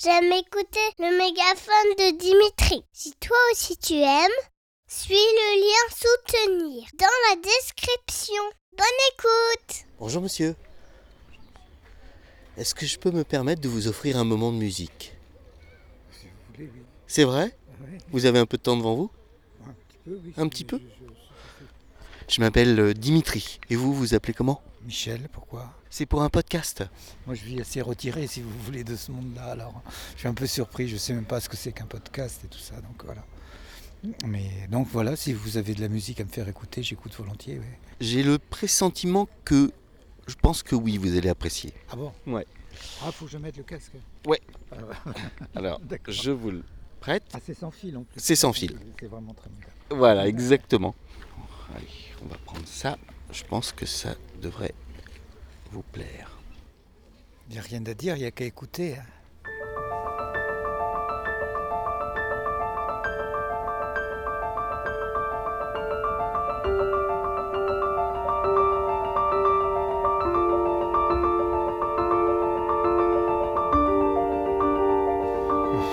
j'aime écouter le mégaphone de Dimitri. Si toi aussi tu aimes, suis le lien soutenir dans la description. Bonne écoute Bonjour monsieur. Est-ce que je peux me permettre de vous offrir un moment de musique? Si vous voulez, oui. C'est vrai? Oui, Vous avez un peu de temps devant vous? Un petit peu, oui. Un petit peu? Je- je- Je m'appelle euh, Dimitri. Et vous, vous appelez comment? Michel, pourquoi? C'est pour un podcast. Moi, je vis assez retiré, si vous voulez, de ce monde-là. Alors, je suis un peu surpris. Je sais même pas ce que c'est qu'un podcast et tout ça. Donc voilà. Mais donc voilà, si vous avez de la musique à me faire écouter, j'écoute volontiers. J'ai le pressentiment que... Je pense que oui, vous allez apprécier. Ah bon? Ouais. Ah, faut que je mette le casque. Ouais. Alors, je vous le prête. Ah, c'est sans fil en plus. C'est sans fil. C'est vraiment très bien. Voilà, exactement. Allez, on va prendre ça. Je pense que ça devrait vous plaire. Il n'y a rien à dire, il n'y a qu'à écouter. hein.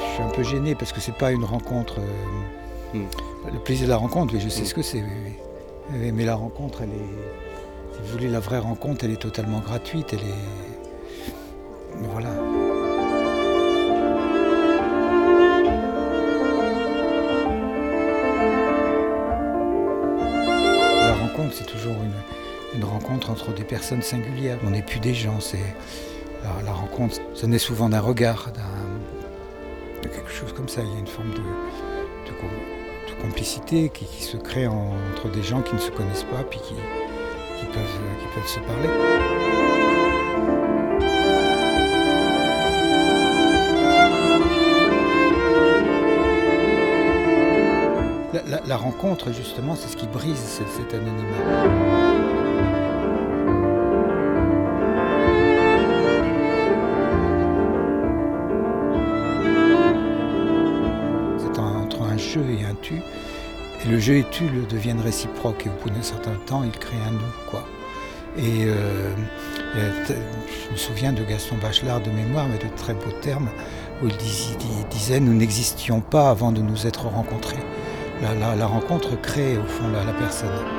Je suis un peu gêné parce que c'est pas une rencontre. euh, Hmm. Le plaisir de la rencontre, oui, je sais Hmm. ce que c'est. oui, oui. Mais la rencontre, elle est. Si vous voulez, la vraie rencontre, elle est totalement gratuite. Elle est. Voilà. La rencontre, c'est toujours une, rencontre entre des personnes singulières. On n'est plus des gens. C'est la, rencontre. Ça naît souvent d'un regard, d'un, de quelque chose comme ça. Il y a une forme de complicité qui, se crée en- entre des gens qui ne se connaissent pas, puis qui, peuvent, se parler. La, rencontre, justement, c'est ce qui brise ce- cet anonymat. Le jeu et tu le deviennent réciproques. Et au bout d'un certain temps, ils créent un nous, quoi. Et euh, je me souviens de Gaston Bachelard de mémoire, mais de très beaux termes, où il, dis- il disait Nous n'existions pas avant de nous être rencontrés. La, rencontre crée au fond la personne.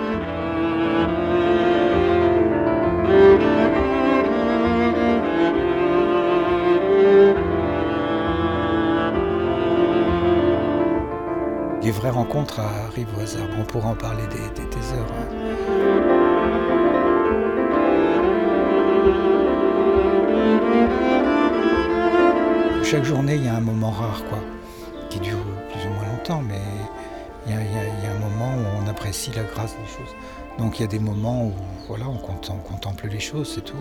Les vraies rencontres arrivent au hasard. On pourra en parler des, des- des heures. hein. Chaque journée, il y a un moment rare, quoi, qui dure plus ou moins longtemps, mais il y, a, un moment où on apprécie la grâce des choses. Donc il y a des moments où voilà, on, contem- on contemple les choses, c'est tout.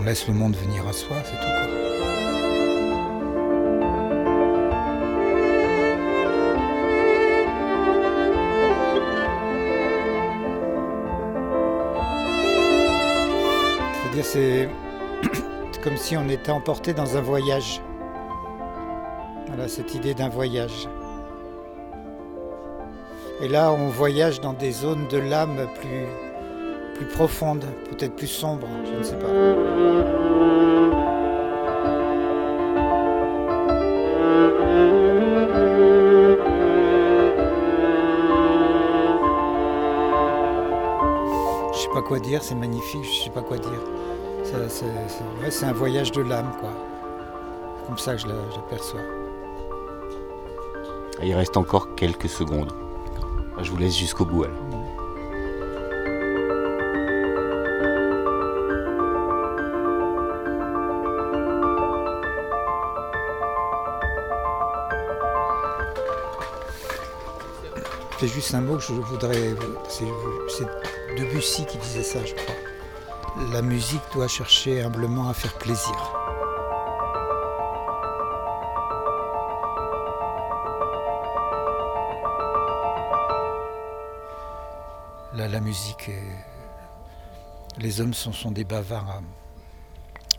On, laisse le monde venir à soi, c'est tout. C'est comme si on était emporté dans un voyage. Voilà, cette idée d'un voyage. Et là, on voyage dans des zones de l'âme plus, plus profondes, peut-être plus sombres, je ne sais pas. Je sais pas quoi dire, c'est magnifique, je sais pas quoi dire. C'est, ouais, un voyage de l'âme, quoi. Comme ça que je la- je l'aperçois. Il reste encore quelques secondes. Je vous laisse jusqu'au bout. alors. C'est juste un mot que je voudrais. C'est Debussy qui disait ça, je crois. La musique doit chercher humblement à faire plaisir. La, la musique, est- les hommes sont, sont des bavards. hein.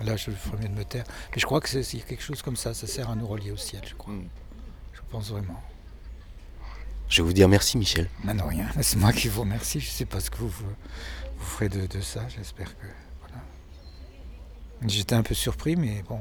Là, je ferais mieux de me taire. Mais je crois que c'est, c'est quelque chose comme ça. Ça sert à nous relier au ciel, je crois. Mm. Je pense vraiment. Je vais vous dire merci, Michel. Maintenant rien, c'est moi qui vous remercie. Je ne sais pas ce que vous, vous, vous ferez de, de ça. J'espère que. Voilà. J'étais un peu surpris, mais bon,